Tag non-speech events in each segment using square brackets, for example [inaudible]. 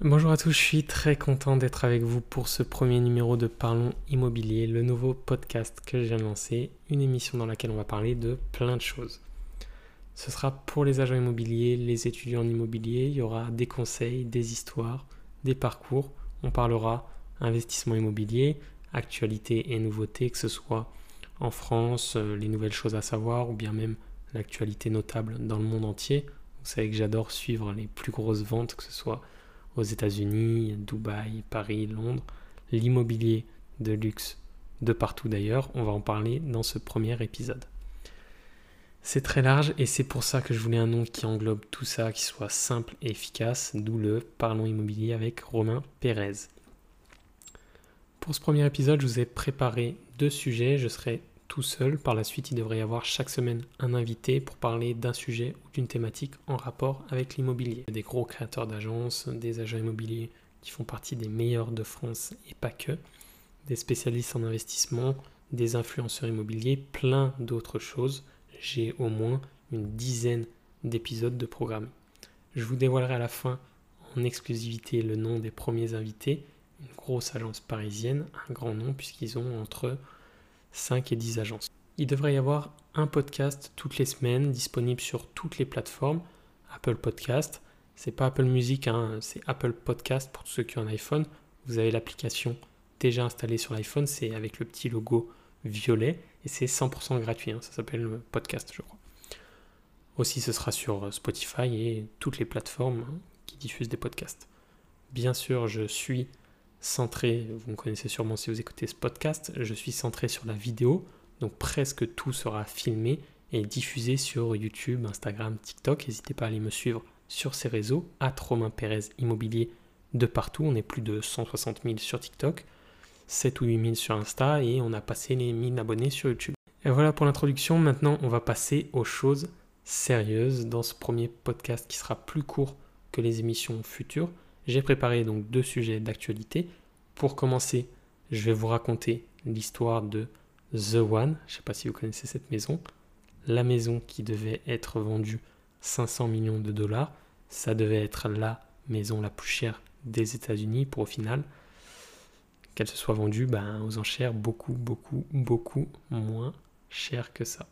Bonjour à tous, je suis très content d'être avec vous pour ce premier numéro de Parlons Immobilier, le nouveau podcast que je viens de lancer, une émission dans laquelle on va parler de plein de choses. Ce sera pour les agents immobiliers, les étudiants en immobilier, il y aura des conseils, des histoires, des parcours, on parlera investissement immobilier, actualité et nouveautés, que ce soit en France, euh, les nouvelles choses à savoir ou bien même l'actualité notable dans le monde entier. Vous savez que j'adore suivre les plus grosses ventes, que ce soit aux États-Unis, Dubaï, Paris, Londres, l'immobilier de luxe de partout d'ailleurs. On va en parler dans ce premier épisode. C'est très large et c'est pour ça que je voulais un nom qui englobe tout ça, qui soit simple et efficace, d'où le Parlons immobilier avec Romain Pérez. Pour ce premier épisode, je vous ai préparé deux sujets. Je serai tout seul. Par la suite, il devrait y avoir chaque semaine un invité pour parler d'un sujet ou d'une thématique en rapport avec l'immobilier. Des gros créateurs d'agences, des agents immobiliers qui font partie des meilleurs de France et pas que, des spécialistes en investissement, des influenceurs immobiliers, plein d'autres choses. J'ai au moins une dizaine d'épisodes de programme. Je vous dévoilerai à la fin en exclusivité le nom des premiers invités, une grosse agence parisienne, un grand nom puisqu'ils ont entre 5 et 10 agences. Il devrait y avoir un podcast toutes les semaines disponible sur toutes les plateformes. Apple Podcast, c'est pas Apple Music, hein, c'est Apple Podcast pour ceux qui ont un iPhone. Vous avez l'application déjà installée sur l'iPhone, c'est avec le petit logo violet et c'est 100% gratuit. Hein. ça s'appelle podcast, je crois. Aussi, ce sera sur Spotify et toutes les plateformes hein, qui diffusent des podcasts. Bien sûr, je suis centré, vous me connaissez sûrement si vous écoutez ce podcast, je suis centré sur la vidéo, donc presque tout sera filmé et diffusé sur YouTube, Instagram, TikTok. N'hésitez pas à aller me suivre sur ces réseaux, à Romain Pérez Immobilier de partout. On est plus de 160 000 sur TikTok, 7 ou 8 000 sur Insta et on a passé les 1000 abonnés sur YouTube. Et voilà pour l'introduction. Maintenant, on va passer aux choses sérieuses dans ce premier podcast qui sera plus court que les émissions futures. J'ai préparé donc deux sujets d'actualité. Pour commencer, je vais vous raconter l'histoire de The One. Je ne sais pas si vous connaissez cette maison. La maison qui devait être vendue 500 millions de dollars. Ça devait être la maison la plus chère des États-Unis pour au final qu'elle se soit vendue ben, aux enchères beaucoup, beaucoup, beaucoup moins cher que ça.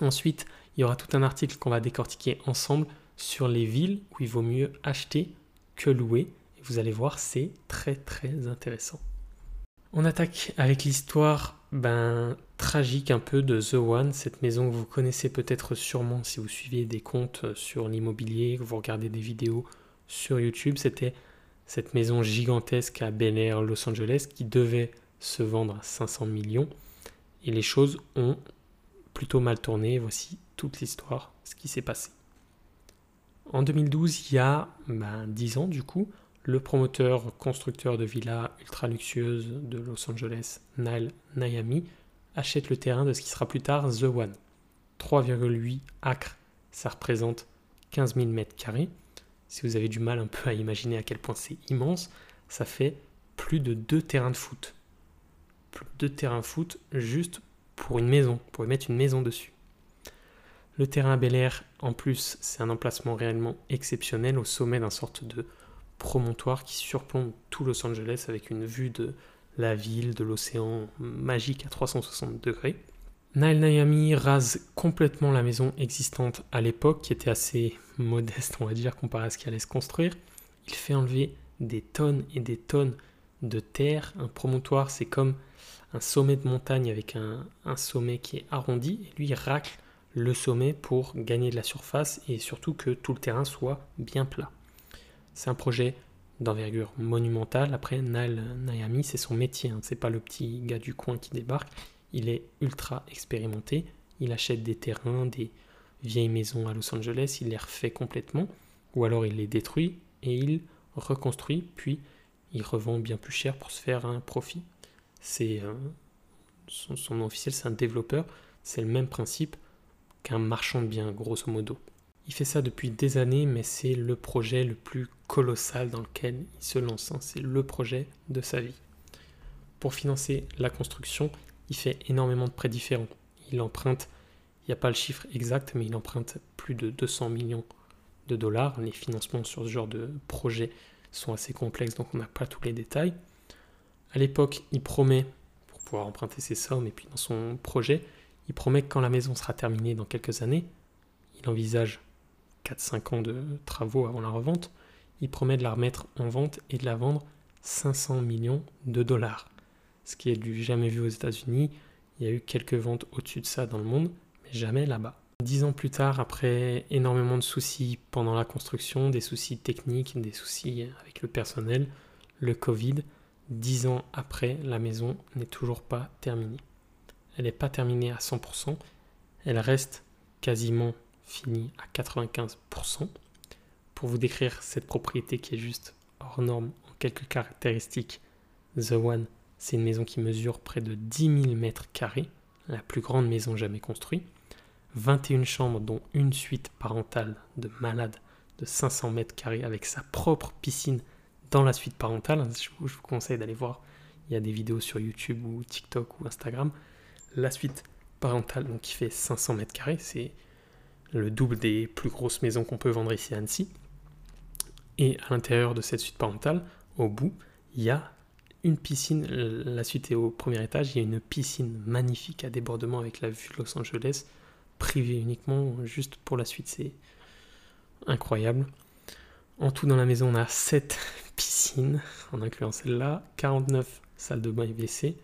Ensuite, il y aura tout un article qu'on va décortiquer ensemble sur les villes où il vaut mieux acheter que louer. Et vous allez voir, c'est très très intéressant. On attaque avec l'histoire ben, tragique un peu de The One, cette maison que vous connaissez peut-être sûrement si vous suivez des comptes sur l'immobilier, que vous regardez des vidéos sur YouTube. C'était cette maison gigantesque à Bel Air, Los Angeles, qui devait se vendre à 500 millions. Et les choses ont plutôt mal tourné. Voici toute l'histoire, ce qui s'est passé. En 2012, il y a 10 ben, ans du coup, le promoteur constructeur de villas ultra luxueuses de Los Angeles, Nile Nayami, achète le terrain de ce qui sera plus tard The One. 3,8 acres, ça représente 15 000 mètres carrés. Si vous avez du mal un peu à imaginer à quel point c'est immense, ça fait plus de deux terrains de foot. Plus de deux terrains de foot juste pour une maison, pour y mettre une maison dessus. Le terrain Bel Air, en plus, c'est un emplacement réellement exceptionnel au sommet d'un sorte de promontoire qui surplombe tout Los Angeles avec une vue de la ville, de l'océan magique à 360 degrés. Nile Nayami rase complètement la maison existante à l'époque, qui était assez [laughs] modeste, on va dire, comparé à ce qu'il allait se construire. Il fait enlever des tonnes et des tonnes de terre. Un promontoire, c'est comme un sommet de montagne avec un, un sommet qui est arrondi, et lui, il racle le sommet pour gagner de la surface et surtout que tout le terrain soit bien plat. C'est un projet d'envergure monumentale. Après, Nal Nayami, c'est son métier. Hein. C'est pas le petit gars du coin qui débarque. Il est ultra expérimenté. Il achète des terrains, des vieilles maisons à Los Angeles, il les refait complètement, ou alors il les détruit et il reconstruit, puis il revend bien plus cher pour se faire un profit. C'est euh, son, son nom officiel, c'est un développeur. C'est le même principe qu'un marchand de biens, grosso modo. Il fait ça depuis des années, mais c'est le projet le plus colossal dans lequel il se lance. Hein. C'est le projet de sa vie. Pour financer la construction, il fait énormément de prêts différents. Il emprunte, il n'y a pas le chiffre exact, mais il emprunte plus de 200 millions de dollars. Les financements sur ce genre de projet sont assez complexes, donc on n'a pas tous les détails. À l'époque, il promet, pour pouvoir emprunter ses sommes, et puis dans son projet, il promet que quand la maison sera terminée dans quelques années, il envisage 4-5 ans de travaux avant la revente, il promet de la remettre en vente et de la vendre 500 millions de dollars. Ce qui est du jamais vu aux États-Unis. Il y a eu quelques ventes au-dessus de ça dans le monde, mais jamais là-bas. Dix ans plus tard, après énormément de soucis pendant la construction, des soucis techniques, des soucis avec le personnel, le Covid, dix ans après, la maison n'est toujours pas terminée. Elle n'est pas terminée à 100%, elle reste quasiment finie à 95%. Pour vous décrire cette propriété qui est juste hors norme en quelques caractéristiques, The One, c'est une maison qui mesure près de 10 000 mètres carrés, la plus grande maison jamais construite 21 chambres, dont une suite parentale de malade de 500 mètres carrés avec sa propre piscine dans la suite parentale. Je vous, conseille d'aller voir. Il y a des vidéos sur YouTube ou TikTok ou Instagram. La suite parentale, qui fait 500 mètres carrés, c'est le double des plus grosses maisons qu'on peut vendre ici à Annecy. Et à l'intérieur de cette suite parentale, au bout, il y a une piscine. La suite est au premier étage. Il y a une piscine magnifique à débordement avec la vue de Los Angeles privé uniquement, juste pour la suite, c'est incroyable. En tout, dans la maison, on a 7 [laughs] piscines, en incluant celle-là, 49 salles de bain et WC,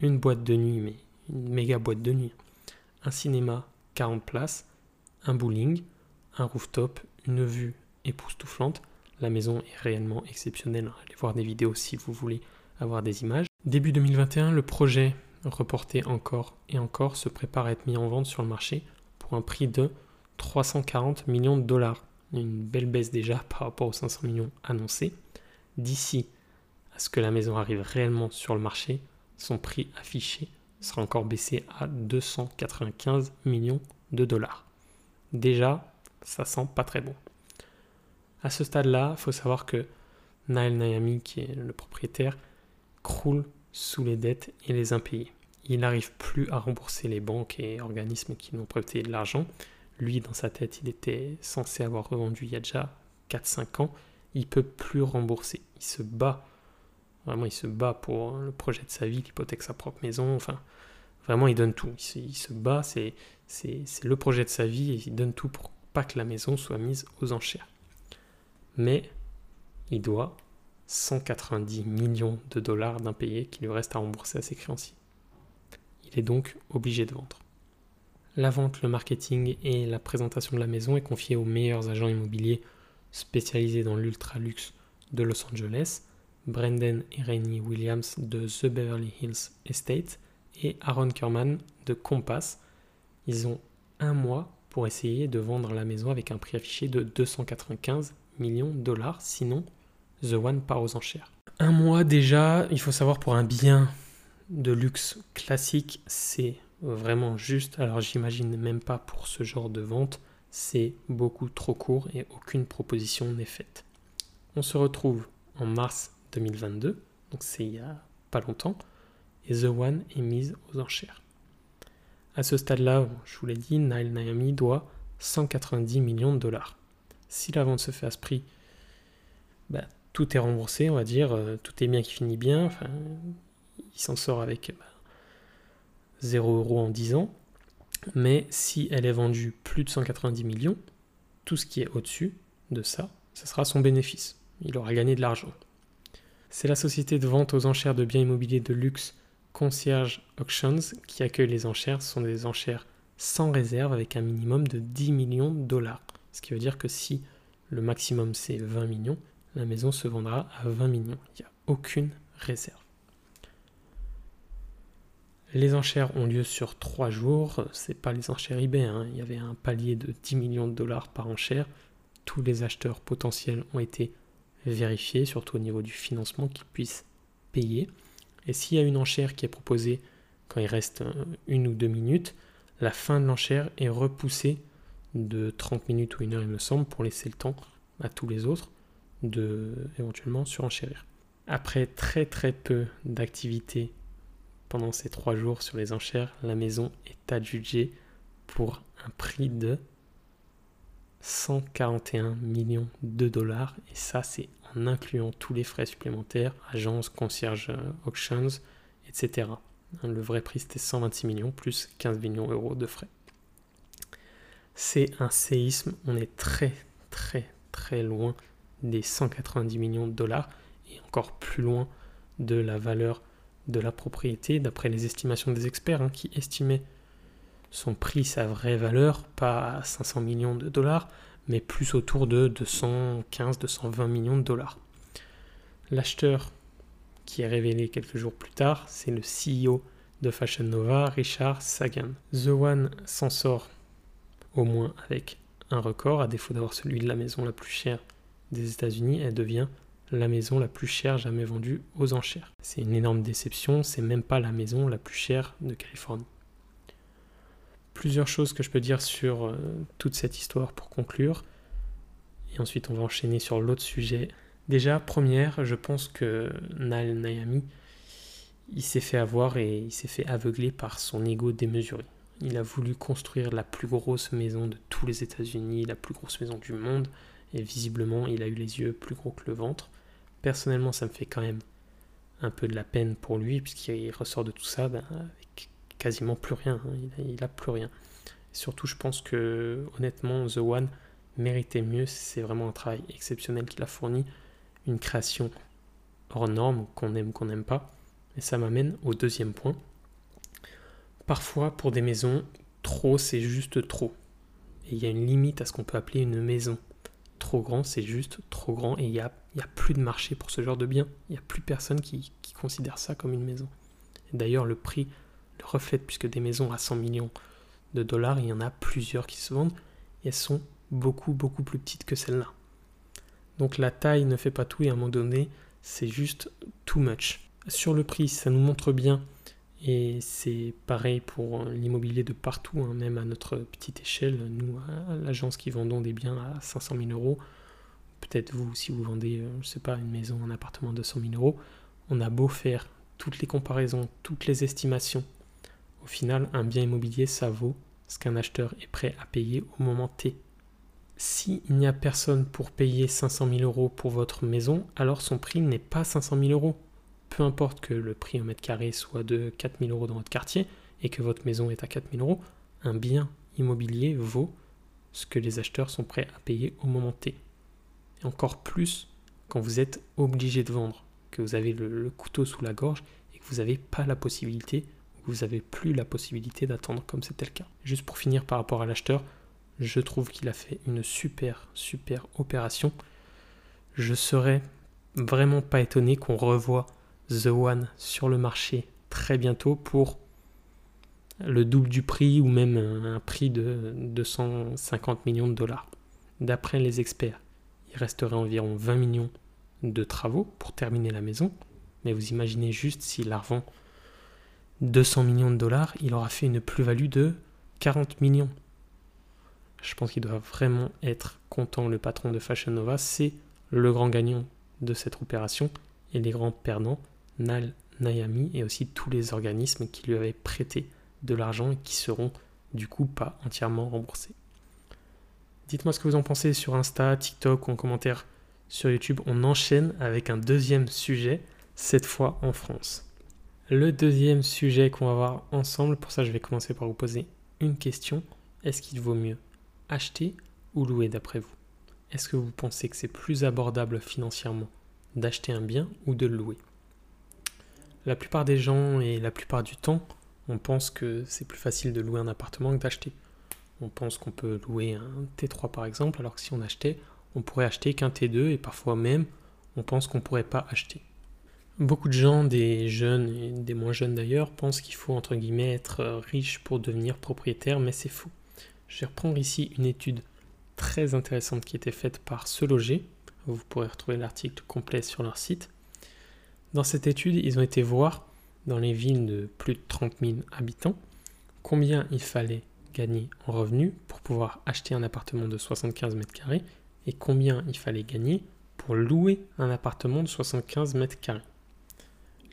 une boîte de nuit, mais une méga boîte de nuit, un cinéma, 40 places, un bowling, un rooftop, une vue époustouflante. La maison est réellement exceptionnelle. Allez voir des vidéos si vous voulez avoir des images. Début 2021, le projet reporté encore et encore se prépare à être mis en vente sur le marché un prix de 340 millions de dollars. Une belle baisse déjà [laughs] par rapport aux 500 millions annoncés. D'ici à ce que la maison arrive réellement sur le marché, son prix affiché sera encore baissé à 295 millions de dollars. Déjà, ça sent pas très bon. À ce stade-là, il faut savoir que Nail Nayami, qui est le propriétaire, croule sous les dettes et les impayés il n'arrive plus à rembourser les banques et organismes qui n'ont prêté de l'argent. Lui, dans sa tête, il était censé avoir revendu il y a déjà 4-5 ans. Il peut plus rembourser. Il se bat. Vraiment, il se bat pour le projet de sa vie. Il hypothèque sa propre maison. Enfin, vraiment, il donne tout. Il se, bat. C'est, c'est, le projet de sa vie et il donne tout pour pas que la maison soit mise aux enchères. Mais il doit 190 millions de dollars d'impayés qui lui reste à rembourser à ses créanciers. Il est donc obligé de vendre. La vente, le marketing et la présentation de la maison est confiée aux meilleurs agents immobiliers spécialisés dans l'ultra luxe de Los Angeles, Brendan et Rainey Williams de The Beverly Hills Estate et Aaron Kerman de Compass. Ils ont un mois pour essayer de vendre la maison avec un prix affiché de 295 millions de dollars, sinon The One part aux enchères. Un mois déjà, il faut savoir pour un bien de luxe classique, c'est vraiment juste. Alors j'imagine même pas pour ce genre de vente, c'est beaucoup trop court et aucune proposition n'est faite. On se retrouve en mars 2022, donc c'est il y a pas longtemps, et The One est mise aux enchères. À ce stade-là, je vous l'ai dit, Nile Naomi doit 190 millions de dollars. Si la vente se fait à ce prix, bah, tout est remboursé, on va dire, euh, tout est bien qui finit bien. Il s'en sort avec 0 bah, euros en 10 ans. Mais si elle est vendue plus de 190 millions, tout ce qui est au-dessus de ça, ce sera son bénéfice. Il aura gagné de l'argent. C'est la société de vente aux enchères de biens immobiliers de luxe Concierge Auctions qui accueille les enchères. Ce sont des enchères sans réserve avec un minimum de 10 millions de dollars. Ce qui veut dire que si le maximum c'est 20 millions, la maison se vendra à 20 millions. Il n'y a aucune réserve. Les enchères ont lieu sur trois jours. C'est pas les enchères eBay. Hein. Il y avait un palier de 10 millions de dollars par enchère. Tous les acheteurs potentiels ont été vérifiés, surtout au niveau du financement, qu'ils puissent payer. Et s'il y a une enchère qui est proposée quand il reste euh, une ou deux minutes, la fin de l'enchère est repoussée de 30 minutes ou une heure, il me semble, pour laisser le temps à tous les autres de éventuellement surenchérir. Après très très peu d'activité pendant ces trois jours sur les enchères, la maison est adjugée pour un prix de 141 millions de dollars. Et ça, c'est en incluant tous les frais supplémentaires, agences, concierge, auctions, etc. Le vrai prix c'était 126 millions plus 15 millions d'euros de frais. C'est un séisme, on est très très très loin des 190 millions de dollars et encore plus loin de la valeur de la propriété d'après les estimations des experts hein, qui estimaient son prix, sa vraie valeur, pas à 500 millions de dollars, mais plus autour de 215-220 millions de dollars. L'acheteur qui est révélé quelques jours plus tard, c'est le CEO de Fashion Nova, Richard Sagan. The One s'en sort au moins avec un record, à défaut d'avoir celui de la maison la plus chère des États-Unis, elle devient la maison la plus chère jamais vendue aux enchères. C'est une énorme déception, c'est même pas la maison la plus chère de Californie plusieurs choses que je peux dire sur euh, toute cette histoire pour conclure. Et ensuite, on va enchaîner sur l'autre sujet. Déjà, première, je pense que Nal Nayami, il s'est fait avoir et il s'est fait aveugler par son ego démesuré. Il a voulu construire la plus grosse maison de tous les États-Unis, la plus grosse maison du monde, et visiblement, il a eu les yeux plus gros que le ventre. Personnellement, ça me fait quand même un peu de la peine pour lui, puisqu'il ressort de tout ça ben, avec quasiment plus rien. Hein. Il, a, plus rien. surtout, je pense que honnêtement, The One méritait mieux. C'est vraiment un travail exceptionnel qu'il a fourni. Une création hors norme, qu'on aime, qu'on n'aime pas. Et ça m'amène au deuxième point. Parfois, pour des maisons, trop, c'est juste trop. Et il y a une limite à ce qu'on peut appeler une maison. Trop grand, c'est juste trop grand. Et il n'y a, a, plus de marché pour ce genre de bien. Il n'y a plus personne qui, qui considère ça comme une maison. D'ailleurs, le prix le reflète, puisque des maisons à 100 millions de dollars, il y en a plusieurs qui se vendent, et elles sont beaucoup, beaucoup plus petites que celles-là. Donc la taille ne fait pas tout, et à un moment donné, c'est juste too much. Sur le prix, ça nous montre bien, et c'est pareil pour l'immobilier de partout, hein, même à notre petite échelle, nous, à l'agence qui vendons des biens à 500 000 euros, peut-être vous, si vous vendez, euh, je sais pas, une maison, un appartement de 100 000 euros, on a beau faire toutes les comparaisons, toutes les estimations, au final, un bien immobilier, ça vaut ce qu'un acheteur est prêt à payer au moment T. S'il n'y a personne pour payer 500 000 euros pour votre maison, alors son prix n'est pas 500 000 euros. Peu importe que le prix au mètre carré soit de 4 000 euros dans votre quartier et que votre maison est à 4 000 euros, un bien immobilier vaut ce que les acheteurs sont prêts à payer au moment T. Et encore plus quand vous êtes obligé de vendre, que vous avez le, le couteau sous la gorge et que vous n'avez pas la possibilité vous n'avez plus la possibilité d'attendre comme c'était le cas. Juste pour finir par rapport à l'acheteur, je trouve qu'il a fait une super, super opération. Je serais vraiment pas étonné qu'on revoie The One sur le marché très bientôt pour le double du prix ou même un prix de 250 millions de dollars. D'après les experts, il resterait environ 20 millions de travaux pour terminer la maison. Mais vous imaginez juste s'il la 200 millions de dollars, il aura fait une plus-value de 40 millions. Je pense qu'il doit vraiment être content, le patron de Fashion Nova. C'est le grand gagnant de cette opération et les grands perdants, Nal Nayami et aussi tous les organismes qui lui avaient prêté de l'argent et qui seront du coup pas entièrement remboursés. Dites-moi ce que vous en pensez sur Insta, TikTok ou en commentaire sur YouTube. On enchaîne avec un deuxième sujet, cette fois en France. Le deuxième sujet qu'on va voir ensemble, pour ça je vais commencer par vous poser une question. Est-ce qu'il vaut mieux acheter ou louer d'après vous? Est-ce que vous pensez que c'est plus abordable financièrement d'acheter un bien ou de le louer? La plupart des gens et la plupart du temps, on pense que c'est plus facile de louer un appartement que d'acheter. On pense qu'on peut louer un T3 par exemple, alors que si on achetait, on pourrait acheter qu'un T2 et parfois même on pense qu'on ne pourrait pas acheter. Beaucoup de gens, des jeunes et des moins jeunes d'ailleurs, pensent qu'il faut entre guillemets être euh, riche pour devenir propriétaire, mais c'est faux. Je vais reprendre ici une étude très intéressante qui été faite par Se Loger. Vous pourrez retrouver l'article complet sur leur site. Dans cette étude, ils ont été voir dans les villes de plus de 30 000 habitants combien il fallait gagner en revenus pour pouvoir acheter un appartement de 75 mètres carrés et combien il fallait gagner pour louer un appartement de 75 mètres carrés.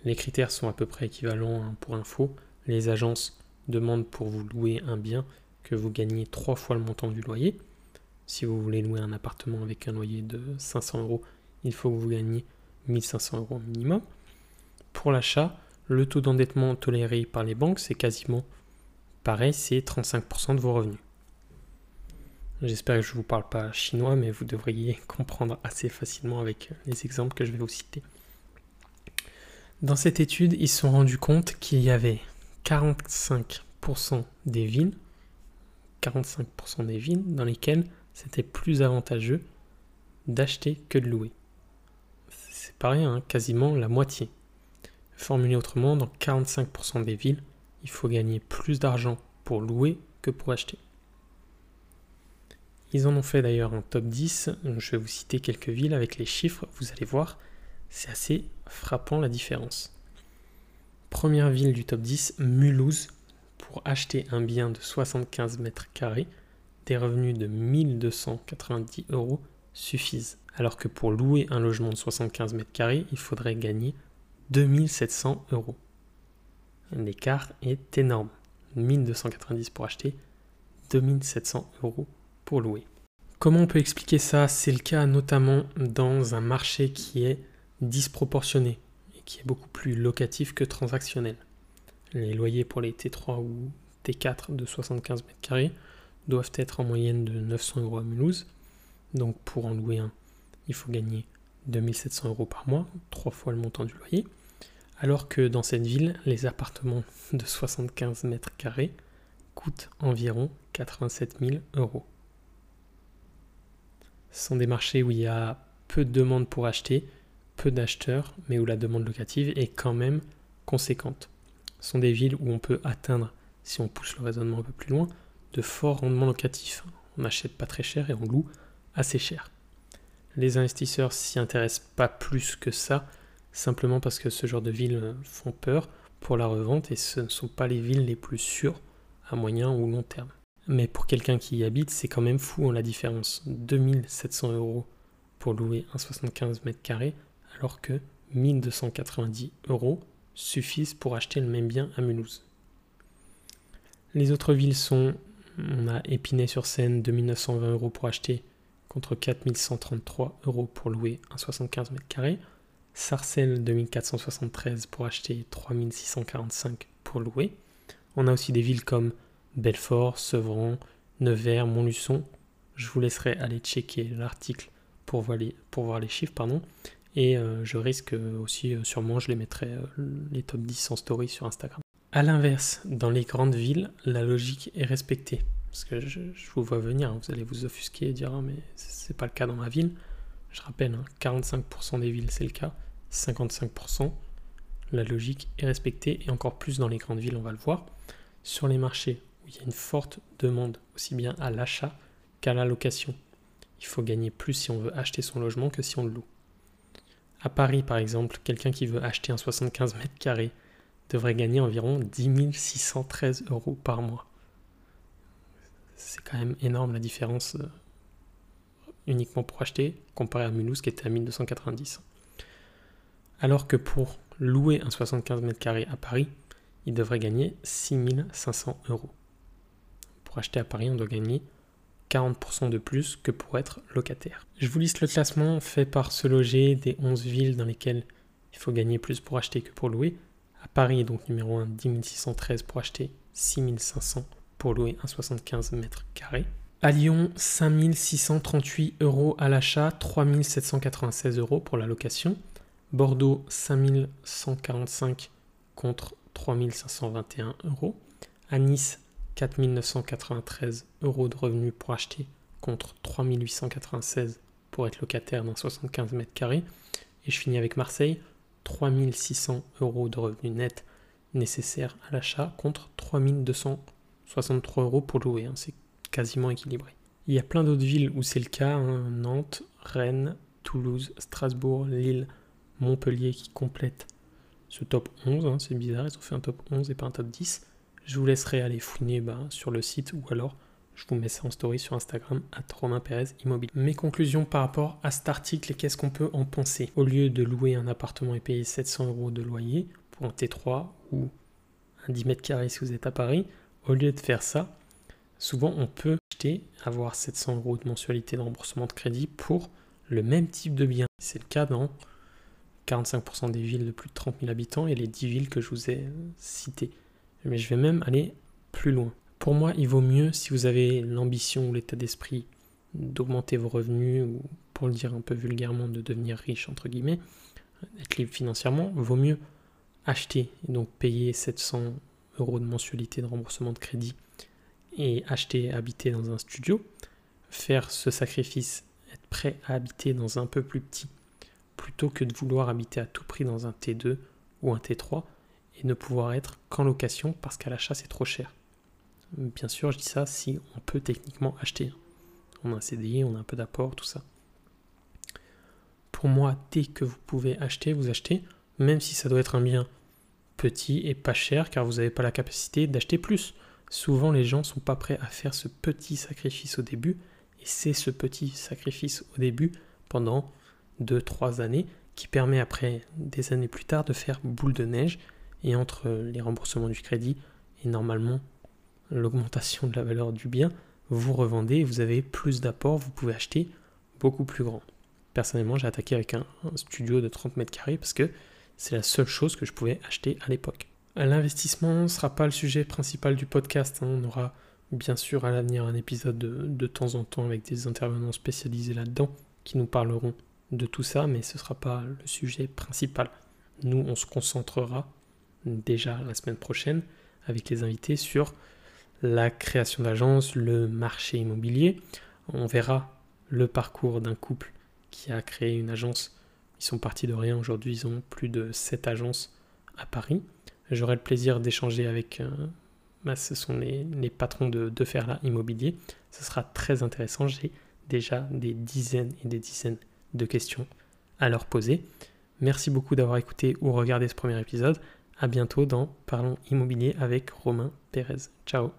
Les critères sont à peu près équivalents hein, pour info. Les agences demandent pour vous louer un bien que vous gagnez trois fois le montant du loyer. Si vous voulez louer un appartement avec un loyer de 500 euros, il faut que vous gagniez 1500 euros minimum. Pour l'achat, le taux d'endettement toléré par les banques, c'est quasiment pareil, c'est 35% de vos revenus. J'espère que je ne vous parle pas chinois, mais vous devriez [laughs] comprendre assez facilement avec les exemples que je vais vous citer. Dans cette étude, ils se sont rendus compte qu'il y avait 45% des villes, 45% des villes dans lesquelles c'était plus avantageux d'acheter que de louer. C'est pareil, hein, quasiment la moitié. Formulé autrement, dans 45% des villes, il faut gagner plus d'argent pour louer que pour acheter. Ils en ont fait d'ailleurs un top 10, je vais vous citer quelques villes avec les chiffres, vous allez voir, c'est assez frappant la différence. Première ville du top 10, Mulhouse, pour acheter un bien de 75 mètres carrés, des revenus de 1290 euros suffisent. Alors que pour louer un logement de 75 mètres carrés, il faudrait gagner 2700 euros. L'écart est énorme. 1290 pour acheter, 2700 euros pour louer. Comment on peut expliquer ça? C'est le cas notamment dans un marché qui est disproportionné et qui est beaucoup plus locatif que transactionnel. Les loyers pour les T3 ou T4 de 75 mètres carrés doivent être en moyenne de 900 euros à Mulhouse. Donc pour en louer un, il faut gagner 2700 euros par mois, trois fois le montant du loyer. Alors que dans cette ville, les appartements de 75 mètres carrés coûtent environ 87 000 euros. Ce sont des marchés où il y a peu de demandes pour acheter, peu d'acheteurs, mais où la demande locative est quand même conséquente. Ce sont des villes où on peut atteindre, si on pousse le raisonnement un peu plus loin, de forts rendements locatifs. On n'achète pas très cher et on loue assez cher. Les investisseurs s'y intéressent pas plus que ça, simplement parce que ce genre de villes font peur pour la revente et ce ne sont pas les villes les plus sûres à moyen ou long terme. Mais pour quelqu'un qui y habite, c'est quand même fou en hein, la différence. 2700 euros pour louer un 75 mètres carrés, alors que 1290 euros suffisent pour acheter le même bien à Mulhouse. Les autres villes sont, on a Épinay-sur-Seine, 2920 euros pour acheter, contre 4133 euros pour louer un 75 mètres carrés. Sarcelles, 2473 pour acheter, 3645 pour louer. On a aussi des villes comme Belfort, Sevran, Nevers, Montluçon. Je vous laisserai aller checker l'article pour voir les, chiffres. Et euh, je risque aussi, euh, sûrement, je les mettrai euh, les top 10 en story sur Instagram. A l'inverse, dans les grandes villes, la logique est respectée. Parce que je, vous vois venir, hein. vous allez vous offusquer et dire ah, mais c'est pas le cas dans ma ville. Je rappelle, 45% hein, des villes c'est le cas, 55%. La logique est respectée et encore plus dans les grandes villes, on va le voir. Sur les marchés où il y a une forte demande aussi bien à l'achat qu'à la location. Il faut gagner plus si on veut acheter son logement que si on le loue. À Paris, par exemple, quelqu'un qui veut acheter un 75 mètres carrés devrait gagner environ 10 613 euros par mois. C'est quand même énorme la différence euh, uniquement pour acheter comparé à Mulhouse qui était à 1290. Alors que pour louer un 75 mètres carrés à Paris, il devrait gagner 6500 euros acheter à Paris, on doit gagner 40% de plus que pour être locataire. Je vous liste le classement fait par ce loger des 11 villes dans lesquelles il faut gagner plus pour acheter que pour louer. À Paris, donc numéro 1, 10 613 pour acheter, 6500 pour louer un 75 mètres carrés. À Lyon, 5638 euros à l'achat, 3796 euros pour la location. Bordeaux, 5145 contre 3521 euros. À Nice, 4993 euros de revenus pour acheter contre 3896 pour être locataire d'un 75 mètres carrés. Et je finis avec Marseille, 3600 euros de revenus nets nécessaires à l'achat contre 3263 euros pour louer. Hein. C'est quasiment équilibré. Il y a plein d'autres villes où c'est le cas, hein. Nantes, Rennes, Toulouse, Strasbourg, Lille, Montpellier qui complètent ce top 11. Hein. C'est bizarre, ils ont fait un top 11 et pas un top 10. Je vous laisserai aller fouiner bah, sur le site ou alors je vous mets ça en story sur Instagram à Romain Pérez Immobilier. Mes conclusions par rapport à cet article et qu'est-ce qu'on peut en penser? Au lieu de louer un appartement et payer 700 euros de loyer pour un T3 ou un 10 mètres carrés si vous êtes à Paris, au lieu de faire ça, souvent on peut acheter, avoir 700 euros de mensualité de remboursement de crédit pour le même type de bien. C'est le cas dans 45% des villes de plus de 30 000 habitants et les 10 villes que je vous ai citées. Mais je vais même aller plus loin. Pour moi, il vaut mieux si vous avez l'ambition ou l'état d'esprit d'augmenter vos revenus ou, pour le dire un peu vulgairement, de devenir riche, entre guillemets, être libre financièrement, vaut mieux acheter et donc payer 700 euros de mensualité de remboursement de crédit et acheter, habiter dans un studio, faire ce sacrifice, être prêt à habiter dans un peu plus petit, plutôt que de vouloir habiter à tout prix dans un T2 ou un T3 et ne pouvoir être qu'en location parce qu'à l'achat c'est trop cher. Bien sûr, je dis ça si on peut techniquement acheter. On a un CDI, on a un peu d'apport, tout ça. Pour moi, dès que vous pouvez acheter, vous achetez, même si ça doit être un bien petit et pas cher, car vous n'avez pas la capacité d'acheter plus. Souvent, les gens ne sont pas prêts à faire ce petit sacrifice au début, et c'est ce petit sacrifice au début pendant 2-3 années qui permet après des années plus tard de faire boule de neige et entre les remboursements du crédit et normalement l'augmentation de la valeur du bien, vous revendez, vous avez plus d'apport, vous pouvez acheter beaucoup plus grand. Personnellement, j'ai attaqué avec un, studio de 30 mètres carrés parce que c'est la seule chose que je pouvais acheter à l'époque. L'investissement ne sera pas le sujet principal du podcast. Hein. On aura bien sûr à l'avenir un épisode de, de, temps en temps avec des intervenants spécialisés là-dedans qui nous parleront de tout ça, mais ce ne sera pas le sujet principal. Nous, on se concentrera déjà la semaine prochaine avec les invités sur la création d'agence, le marché immobilier. On verra le parcours d'un couple qui a créé une agence. Ils sont partis de rien. Aujourd'hui, ils ont plus de 7 agences à Paris. J'aurai le plaisir d'échanger avec. Euh, bah, ce sont les, patrons de, de Ferla Immobilier. Ce sera très intéressant. J'ai déjà des dizaines et des dizaines de questions à leur poser. Merci beaucoup d'avoir écouté ou regardé ce premier épisode. À bientôt dans Parlons Immobilier avec Romain Pérez. Ciao